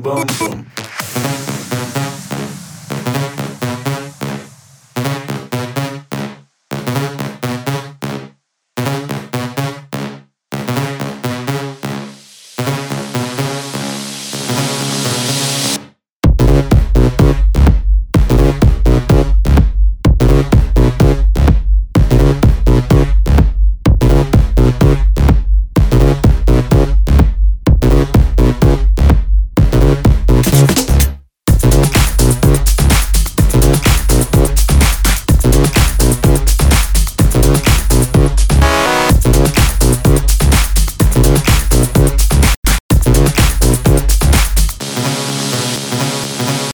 boom.